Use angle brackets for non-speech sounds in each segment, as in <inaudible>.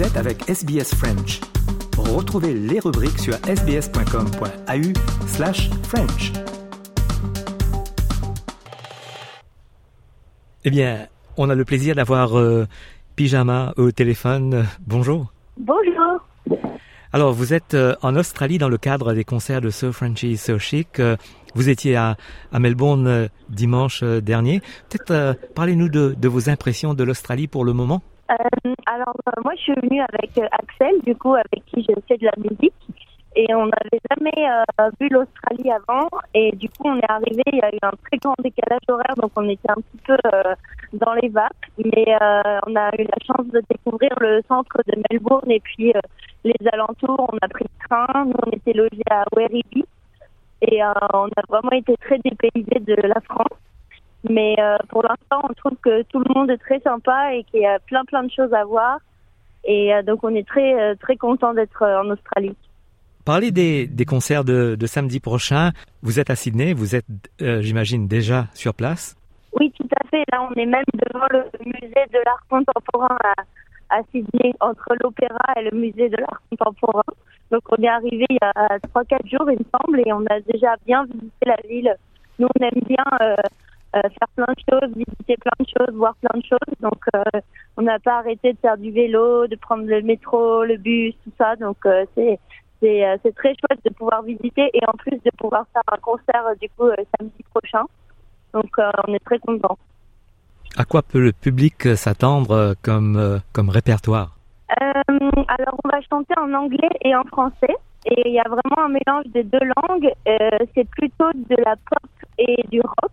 Vous êtes avec SBS French. Retrouvez les rubriques sur sbs.com.au slash French. Eh bien, on a le plaisir d'avoir euh, Pyjama au téléphone. Bonjour. Bonjour. Alors, vous êtes euh, en Australie dans le cadre des concerts de So Frenchy, So Chic. Euh, vous étiez à, à Melbourne euh, dimanche euh, dernier. Peut-être euh, parlez-nous de, de vos impressions de l'Australie pour le moment. Euh, alors, euh, moi, je suis venue avec euh, Axel, du coup, avec qui je fais de la musique. Et on n'avait jamais vu l'Australie avant. Et du coup, on est arrivé, il y a eu un très grand décalage horaire, donc on était un petit peu dans les vapes. Mais on a eu la chance de découvrir le centre de Melbourne et puis les alentours. On a pris le train, nous, on était logés à Werribee. Et on a vraiment été très dépaysés de la France. Mais euh, pour l'instant, on trouve que tout le monde est très sympa et qu'il y a plein plein de choses à voir. Et euh, donc, on est très euh, très content d'être en Australie. Parlez des, des concerts de, de samedi prochain. Vous êtes à Sydney, vous êtes, euh, j'imagine, déjà sur place? Oui, tout à fait. Là, on est même devant le musée de l'art contemporain à, à Sydney, entre l'opéra et le musée de l'art contemporain. Donc, on est arrivé il y a trois quatre jours, il me semble, et on a déjà bien visité la ville. Nous, on aime bien euh, faire plein de choses, visiter plein de choses, voir plein de choses. Donc, euh, on n'a pas arrêté de faire du vélo, de prendre le métro, le bus, tout ça. Donc, euh, c'est c'est euh, très chouette de pouvoir visiter et en plus de pouvoir faire un concert du coup samedi prochain. Donc, on est très contents. À quoi peut le public s'attendre comme, comme répertoire? Alors, on va chanter en anglais et en français. Et il y a vraiment un mélange des deux langues. C'est plutôt de la pop et du rock.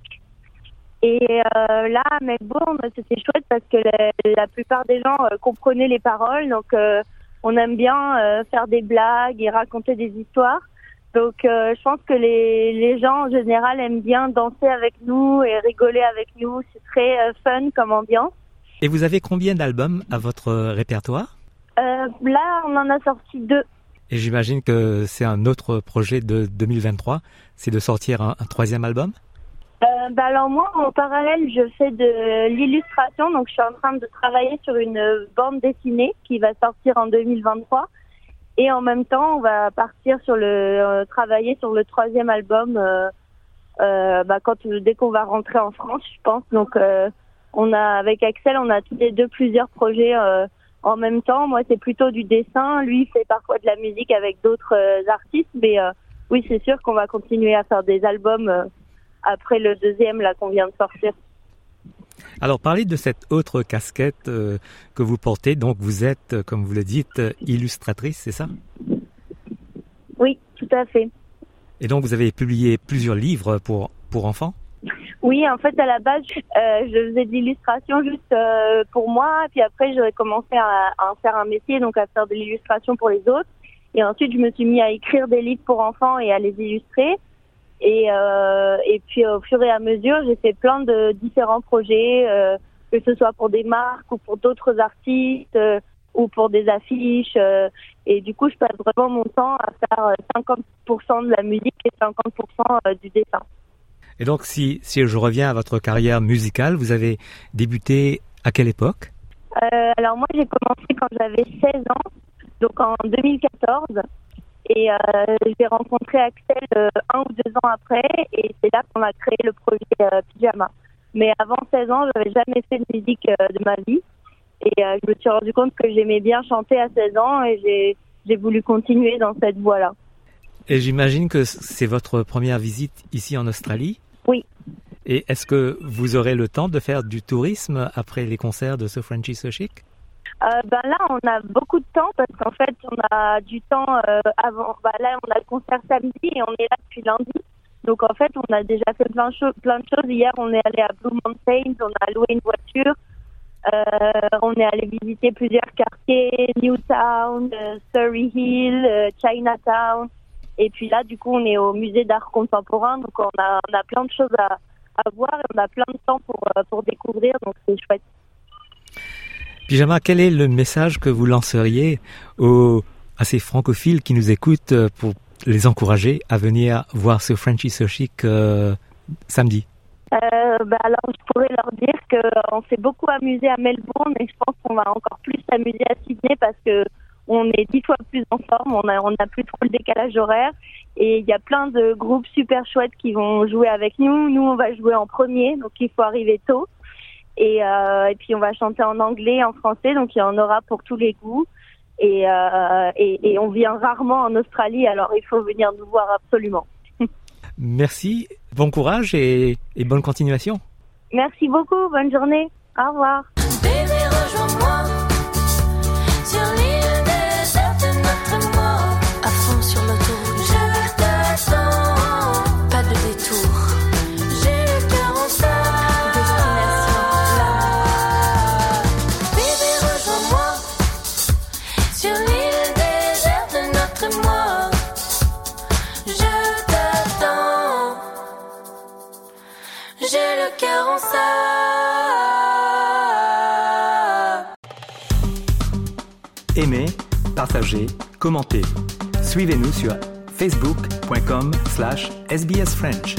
Et euh, là, à Melbourne, c'était chouette parce que la, la plupart des gens euh, comprenaient les paroles. Donc, euh, on aime bien faire des blagues et raconter des histoires. Donc, je pense que les, les gens en général aiment bien danser avec nous et rigoler avec nous. C'est très fun comme ambiance. Et vous avez combien d'albums à votre répertoire? Là, on en a sorti deux. Et j'imagine que c'est un autre projet de 2023, c'est de sortir un, un troisième album? Euh, bah alors moi, en parallèle, je fais de l'illustration, donc je suis en train de travailler sur une euh, bande dessinée qui va sortir en 2023. Et en même temps, on va partir sur le euh, travailler sur le troisième album euh, euh, bah, quand dès qu'on va rentrer en France, je pense. Donc euh, on a avec Axel, on a tous les deux plusieurs projets euh, en même temps. Moi, c'est plutôt du dessin. Lui fait parfois de la musique avec d'autres euh, artistes, mais euh, oui, c'est sûr qu'on va continuer à faire des albums. Après le deuxième là qu'on vient de sortir. Alors parlez de cette autre casquette euh, que vous portez, donc vous êtes, euh, comme vous le dites, euh, illustratrice, c'est ça? Oui, tout à fait. Et donc vous avez publié plusieurs livres pour, pour enfants? Oui, en fait, à la base, euh, je faisais de l'illustration juste euh, pour moi, puis après, j'ai commencé à, à en faire un métier, donc à faire de l'illustration pour les autres. Et ensuite, je me suis mis à écrire des livres pour enfants et à les illustrer. Et, euh, et puis, au fur et à mesure, j'ai fait plein de différents projets, euh, que ce soit pour des marques ou pour d'autres artistes euh, ou pour des affiches. et du coup, je passe vraiment mon temps à faire euh, 50% de la musique et 50% euh, du dessin. Et donc si, si je reviens à votre carrière musicale, vous avez débuté à quelle époque? Alors moi j'ai commencé quand j'avais 16 ans, donc en 2014. Et euh, j'ai rencontré Axel euh, un ou deux ans après et c'est là qu'on a créé le projet euh, Pyjama. Mais avant 16 ans, j'avais jamais fait de musique euh, de ma vie. Et je me suis rendu compte que j'aimais bien chanter à 16 ans et j'ai voulu continuer dans cette voie-là. Et j'imagine que c'est votre première visite ici en Australie Oui. Et est-ce que vous aurez le temps de faire du tourisme après les concerts de So Frenchy So Chic Euh, ben là, on a beaucoup de temps parce qu'en fait, on a du temps euh, avant. Bah là, on a le concert samedi et on est là depuis lundi. Donc en fait, on a déjà fait plein de, choses. Hier, on est allé à Blue Mountains, on a loué une voiture. Euh, on est allé visiter plusieurs quartiers, Newtown, Surrey Hill, Chinatown. Et puis là, du coup, on est au musée d'art contemporain. Donc on a, plein de choses à, à voir et on a plein de temps pour, pour découvrir. Donc c'est chouette. Pyjama, quel est le message que vous lanceriez aux, à ces francophiles qui nous écoutent euh, pour les encourager à venir voir ce Frenchy So Chic euh, samedi? Euh, bah alors, je pourrais leur dire qu'on s'est beaucoup amusé à Melbourne et je pense qu'on va encore plus s'amuser à Sydney parce que on est dix fois plus en forme, on a, on a plus trop le décalage horaire et il y a plein de groupes super chouettes qui vont jouer avec nous. Nous, on va jouer en premier, donc il faut arriver tôt. Et, euh, et puis on va chanter en anglais, en français, donc il y en aura pour tous les goûts. Et, euh, et, et on vient rarement en Australie, alors il faut venir nous voir absolument. <laughs> Merci, bon courage et, et bonne continuation. Merci beaucoup, bonne journée, au revoir. J'ai le cœur en salle. Aimez, partagez, commentez. Suivez-nous sur facebook.com slash sbsfrench.